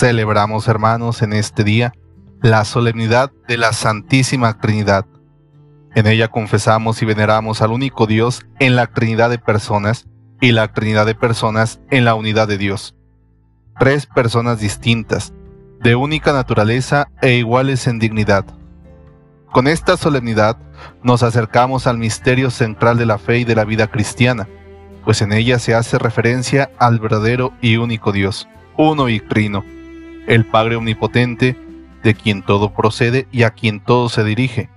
celebramos, hermanos, en este día la solemnidad de la Santísima Trinidad. En ella confesamos y veneramos al único Dios en la Trinidad de personas y la Trinidad de personas en la unidad de Dios. Tres personas distintas, de única naturaleza e iguales en dignidad. Con esta solemnidad nos acercamos al misterio central de la fe y de la vida cristiana, pues en ella se hace referencia al verdadero y único Dios, uno y trino, el Padre Omnipotente, de quien todo procede y a quien todo se dirige,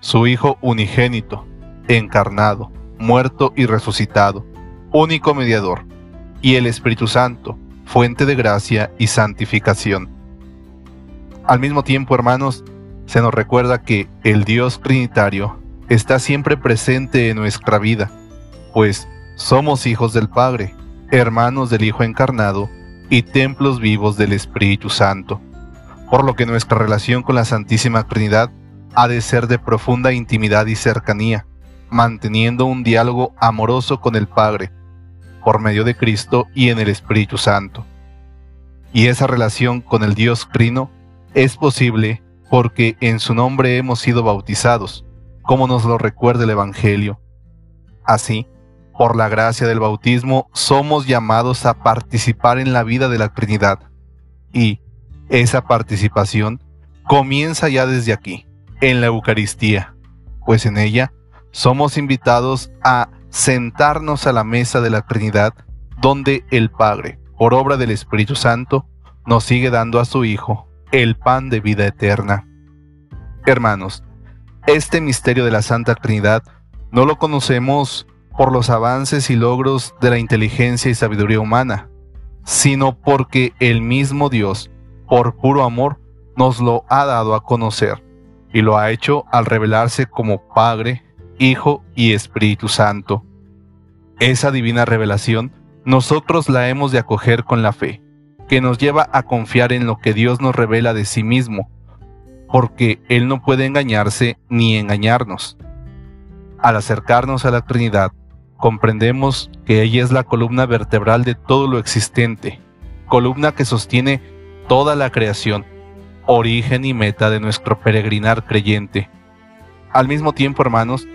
su Hijo unigénito, encarnado, muerto y resucitado, único mediador, y el Espíritu Santo, fuente de gracia y santificación. Al mismo tiempo, hermanos, se nos recuerda que el Dios Trinitario está siempre presente en nuestra vida, pues somos hijos del Padre, hermanos del Hijo encarnado y templos vivos del Espíritu Santo, por lo que nuestra relación con la Santísima Trinidad ha de ser de profunda intimidad y cercanía, manteniendo un diálogo amoroso con el Padre, por medio de Cristo y en el Espíritu Santo. Y esa relación con el Dios Trino es posible porque en su nombre hemos sido bautizados, como nos lo recuerda el Evangelio. Así, por la gracia del bautismo, somos llamados a participar en la vida de la Trinidad. Y esa participación comienza ya desde aquí, en la Eucaristía, pues en ella somos invitados a sentarnos a la mesa de la Trinidad, donde el Padre, por obra del Espíritu Santo, nos sigue dando a su Hijo el pan de vida eterna. Hermanos, este misterio de la Santa Trinidad no lo conocemos por los avances y logros de la inteligencia y sabiduría humana, sino porque el mismo Dios, por puro amor, nos lo ha dado a conocer, y lo ha hecho al revelarse como Padre, Hijo y Espíritu Santo. Esa divina revelación nosotros la hemos de acoger con la fe, que nos lleva a confiar en lo que Dios nos revela de sí mismo, porque Él no puede engañarse ni engañarnos. Al acercarnos a la Trinidad, comprendemos que ella es la columna vertebral de todo lo existente, columna que sostiene toda la creación, origen y meta de nuestro peregrinar creyente. Al mismo tiempo, hermanos,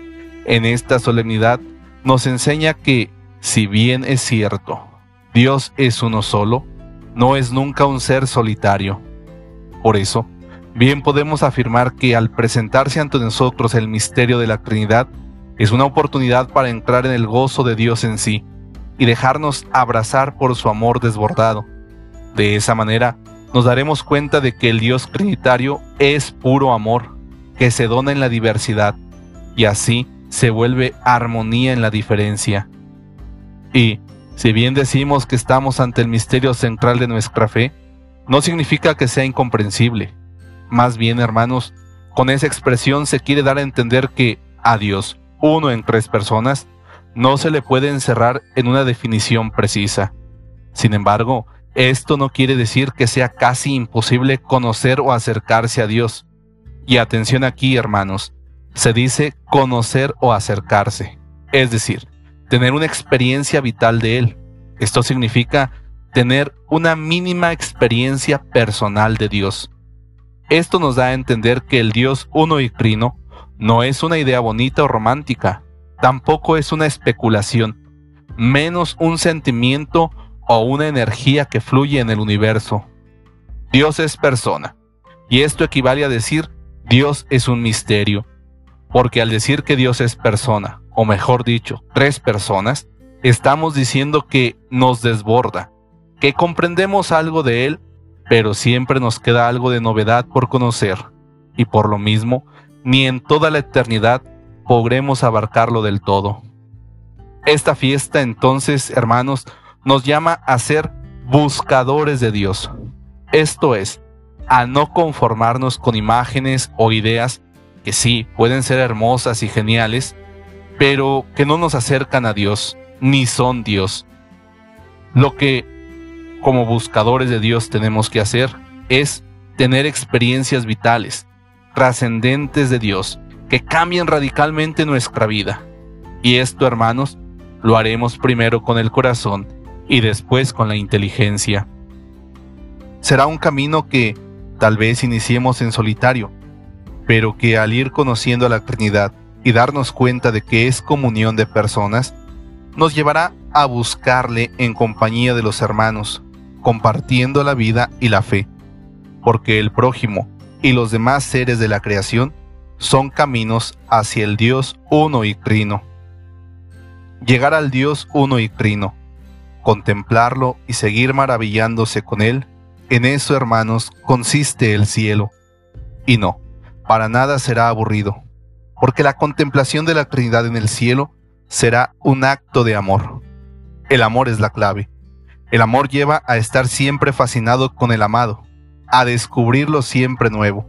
en esta solemnidad nos enseña que, si bien es cierto, Dios es uno solo, no es nunca un ser solitario. Por eso, bien podemos afirmar que al presentarse ante nosotros el misterio de la Trinidad, es una oportunidad para entrar en el gozo de Dios en sí y dejarnos abrazar por su amor desbordado. De esa manera, nos daremos cuenta de que el Dios Trinitario es puro amor, que se dona en la diversidad, y así se vuelve armonía en la diferencia. Y, si bien decimos que estamos ante el misterio central de nuestra fe, no significa que sea incomprensible. Más bien, hermanos, con esa expresión se quiere dar a entender que a Dios, uno en tres personas, no se le puede encerrar en una definición precisa. Sin embargo, esto no quiere decir que sea casi imposible conocer o acercarse a Dios. Y atención aquí, hermanos, se dice conocer o acercarse, es decir, tener una experiencia vital de Él. Esto significa tener una mínima experiencia personal de Dios. Esto nos da a entender que el Dios uno y trino no es una idea bonita o romántica, tampoco es una especulación, menos un sentimiento o una energía que fluye en el universo. Dios es persona, y esto equivale a decir Dios es un misterio, porque al decir que Dios es persona, o mejor dicho, tres personas, estamos diciendo que nos desborda, que comprendemos algo de Él, pero siempre nos queda algo de novedad por conocer, y por lo mismo, ni en toda la eternidad podremos abarcarlo del todo. Esta fiesta entonces, hermanos, nos llama a ser buscadores de Dios. Esto es, a no conformarnos con imágenes o ideas que sí, pueden ser hermosas y geniales, pero que no nos acercan a Dios, ni son Dios. Lo que como buscadores de Dios tenemos que hacer es tener experiencias vitales, trascendentes de Dios, que cambien radicalmente nuestra vida. Y esto, hermanos, lo haremos primero con el corazón y después con la inteligencia. será un camino que tal vez iniciemos en solitario, pero que al ir conociendo a la Trinidad y darnos cuenta de que es comunión de personas, nos llevará a buscarle en compañía de los hermanos, compartiendo la vida y la fe, porque el prójimo y los demás seres de la creación son caminos hacia el Dios uno y trino. Llegar al Dios uno y trino, contemplarlo y seguir maravillándose con él, en eso, hermanos, consiste el cielo. Y no, para nada será aburrido, porque la contemplación de la Trinidad en el cielo será un acto de amor. El amor es la clave. El amor lleva a estar siempre fascinado con el amado, a descubrirlo siempre nuevo.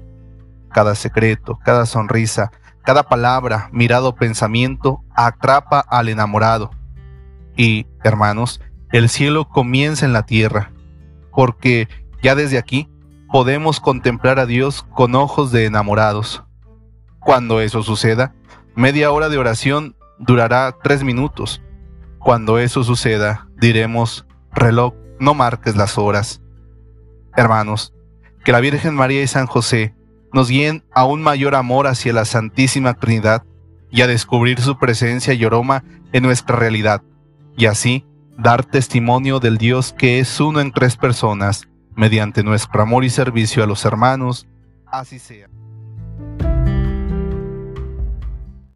Cada secreto, cada sonrisa, cada palabra, mirado, pensamiento atrapa al enamorado. Y, hermanos, el cielo comienza en la tierra, porque ya desde aquí podemos contemplar a Dios con ojos de enamorados. Cuando eso suceda, media hora de oración durará tres minutos. Cuando eso suceda, diremos, reloj, no marques las horas. Hermanos, que la Virgen María y San José nos guíen a un mayor amor hacia la Santísima Trinidad y a descubrir su presencia y aroma en nuestra realidad, y así dar testimonio del Dios que es uno en tres personas, mediante nuestro amor y servicio a los hermanos, así sea.